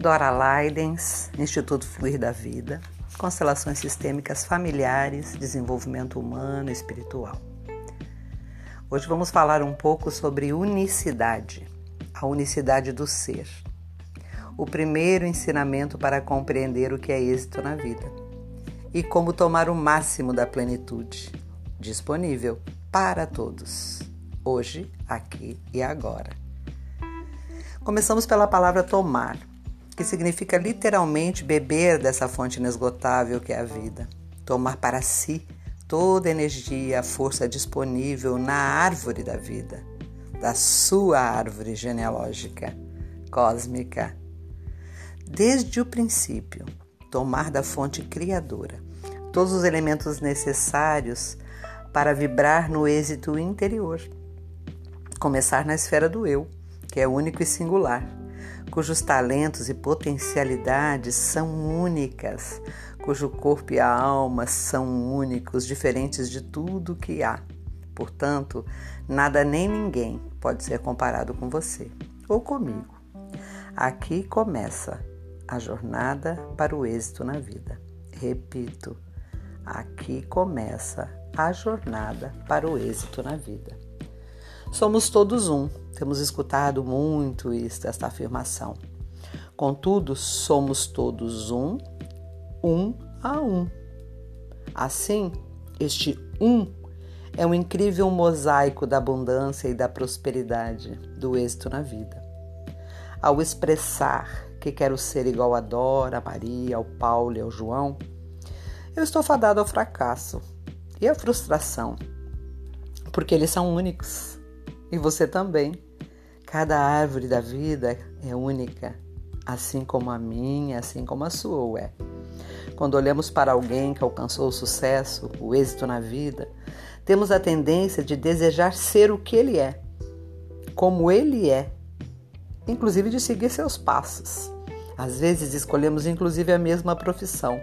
Dora Leidens, Instituto Fluir da Vida, Constelações Sistêmicas Familiares, Desenvolvimento Humano e Espiritual. Hoje vamos falar um pouco sobre unicidade, a unicidade do ser. O primeiro ensinamento para compreender o que é êxito na vida e como tomar o máximo da plenitude, disponível para todos, hoje, aqui e agora. Começamos pela palavra tomar que significa literalmente beber dessa fonte inesgotável que é a vida, tomar para si toda a energia, a força disponível na árvore da vida, da sua árvore genealógica, cósmica. Desde o princípio, tomar da fonte criadora todos os elementos necessários para vibrar no êxito interior. Começar na esfera do eu, que é único e singular cujos talentos e potencialidades são únicas, cujo corpo e a alma são únicos, diferentes de tudo que há. Portanto, nada nem ninguém pode ser comparado com você ou comigo. Aqui começa a jornada para o êxito na vida. Repito, aqui começa a jornada para o êxito na vida. Somos todos um. Temos escutado muito esta afirmação. Contudo, somos todos um, um a um. Assim, este um é um incrível mosaico da abundância e da prosperidade, do êxito na vida. Ao expressar que quero ser igual a Dora, a Maria, ao Paulo e ao João, eu estou fadado ao fracasso e à frustração, porque eles são únicos e você também. Cada árvore da vida é única, assim como a minha, assim como a sua é. Quando olhamos para alguém que alcançou o sucesso, o êxito na vida, temos a tendência de desejar ser o que ele é, como ele é, inclusive de seguir seus passos. Às vezes escolhemos inclusive a mesma profissão,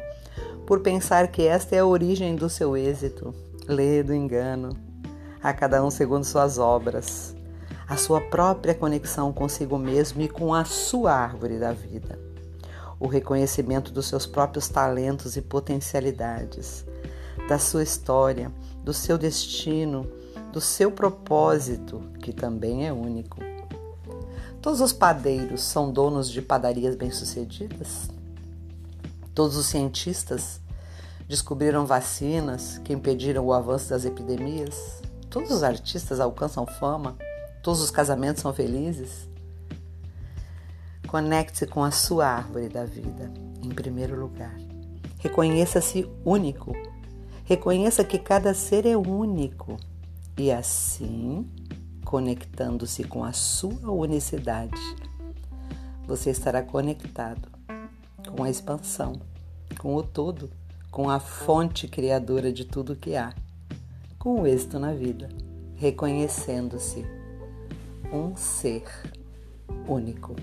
por pensar que esta é a origem do seu êxito. Lê do engano a cada um segundo suas obras, a sua própria conexão consigo mesmo e com a sua árvore da vida, o reconhecimento dos seus próprios talentos e potencialidades, da sua história, do seu destino, do seu propósito, que também é único. Todos os padeiros são donos de padarias bem-sucedidas? Todos os cientistas descobriram vacinas que impediram o avanço das epidemias? Todos os artistas alcançam fama? Todos os casamentos são felizes? Conecte-se com a sua árvore da vida, em primeiro lugar. Reconheça-se único. Reconheça que cada ser é único. E assim, conectando-se com a sua unicidade, você estará conectado com a expansão, com o todo, com a fonte criadora de tudo que há com o êxito na vida, reconhecendo-se um ser único.